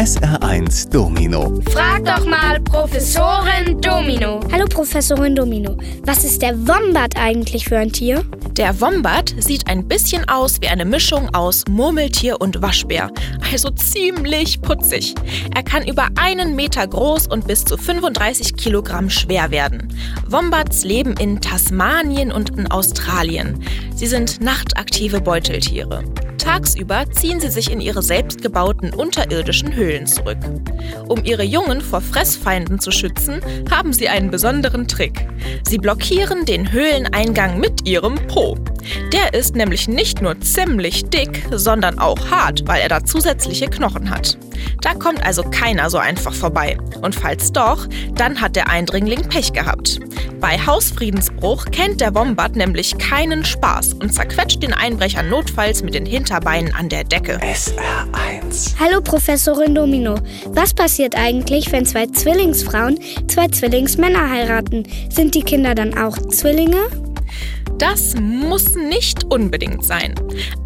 SR1 Domino. Frag doch mal Professorin Domino. Hallo Professorin Domino. Was ist der Wombat eigentlich für ein Tier? Der Wombat sieht ein bisschen aus wie eine Mischung aus Murmeltier und Waschbär, also ziemlich putzig. Er kann über einen Meter groß und bis zu 35 Kilogramm schwer werden. Wombats leben in Tasmanien und in Australien. Sie sind nachtaktive Beuteltiere. Tagsüber ziehen sie sich in ihre selbstgebauten unterirdischen Höhlen zurück. Um ihre Jungen vor Fressfeinden zu schützen, haben sie einen besonderen Trick. Sie blockieren den Höhleneingang mit ihrem Po. Der ist nämlich nicht nur ziemlich dick, sondern auch hart, weil er da zusätzliche Knochen hat. Da kommt also keiner so einfach vorbei. Und falls doch, dann hat der Eindringling Pech gehabt. Bei Hausfriedensbruch kennt der Wombat nämlich keinen Spaß und zerquetscht den Einbrecher notfalls mit den Hinterbeinen an der Decke. SR1. Hallo Professorin Domino. Was passiert eigentlich, wenn zwei Zwillingsfrauen zwei Zwillingsmänner heiraten? Sind die Kinder dann auch Zwillinge? Das muss nicht unbedingt sein.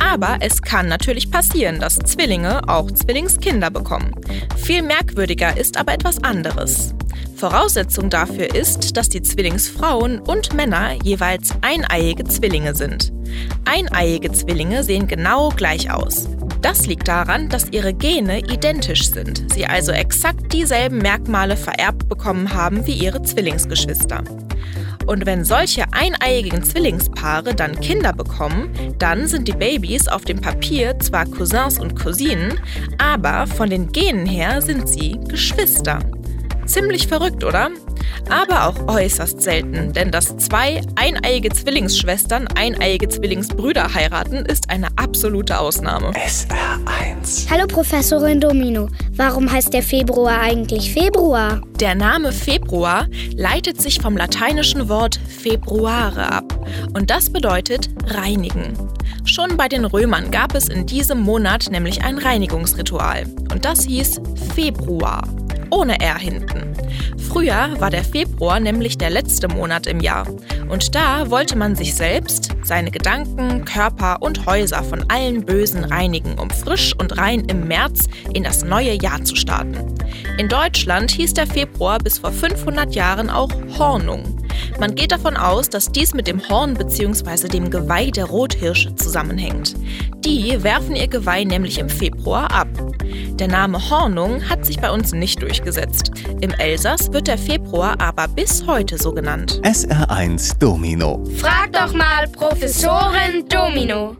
Aber es kann natürlich passieren, dass Zwillinge auch Zwillingskinder bekommen. Viel merkwürdiger ist aber etwas anderes. Voraussetzung dafür ist, dass die Zwillingsfrauen und Männer jeweils eineiige Zwillinge sind. Eineiige Zwillinge sehen genau gleich aus. Das liegt daran, dass ihre Gene identisch sind, sie also exakt dieselben Merkmale vererbt bekommen haben wie ihre Zwillingsgeschwister. Und wenn solche eineiigen Zwillingspaare dann Kinder bekommen, dann sind die Babys auf dem Papier zwar Cousins und Cousinen, aber von den Genen her sind sie Geschwister. Ziemlich verrückt, oder? Aber auch äußerst selten, denn dass zwei eineiige Zwillingsschwestern eineiige Zwillingsbrüder heiraten, ist eine absolute Ausnahme. SR1. Hallo Professorin Domino. Warum heißt der Februar eigentlich Februar? Der Name Februar leitet sich vom lateinischen Wort februare ab und das bedeutet reinigen. Schon bei den Römern gab es in diesem Monat nämlich ein Reinigungsritual und das hieß Februar, ohne R hinten. Früher war der Februar nämlich der letzte Monat im Jahr und da wollte man sich selbst, seine Gedanken, Körper und Häuser von allen Bösen reinigen, um frisch und rein im März in das neue Jahr zu starten. In Deutschland hieß der Februar bis vor 500 Jahren auch Hornung. Man geht davon aus, dass dies mit dem Horn bzw. dem Geweih der Rothirsche zusammenhängt. Die werfen ihr Geweih nämlich im Februar ab. Der Name Hornung hat sich bei uns nicht durchgesetzt. Im Elsass wird der Februar aber bis heute so genannt. SR1 Domino. Frag doch mal Professorin Domino.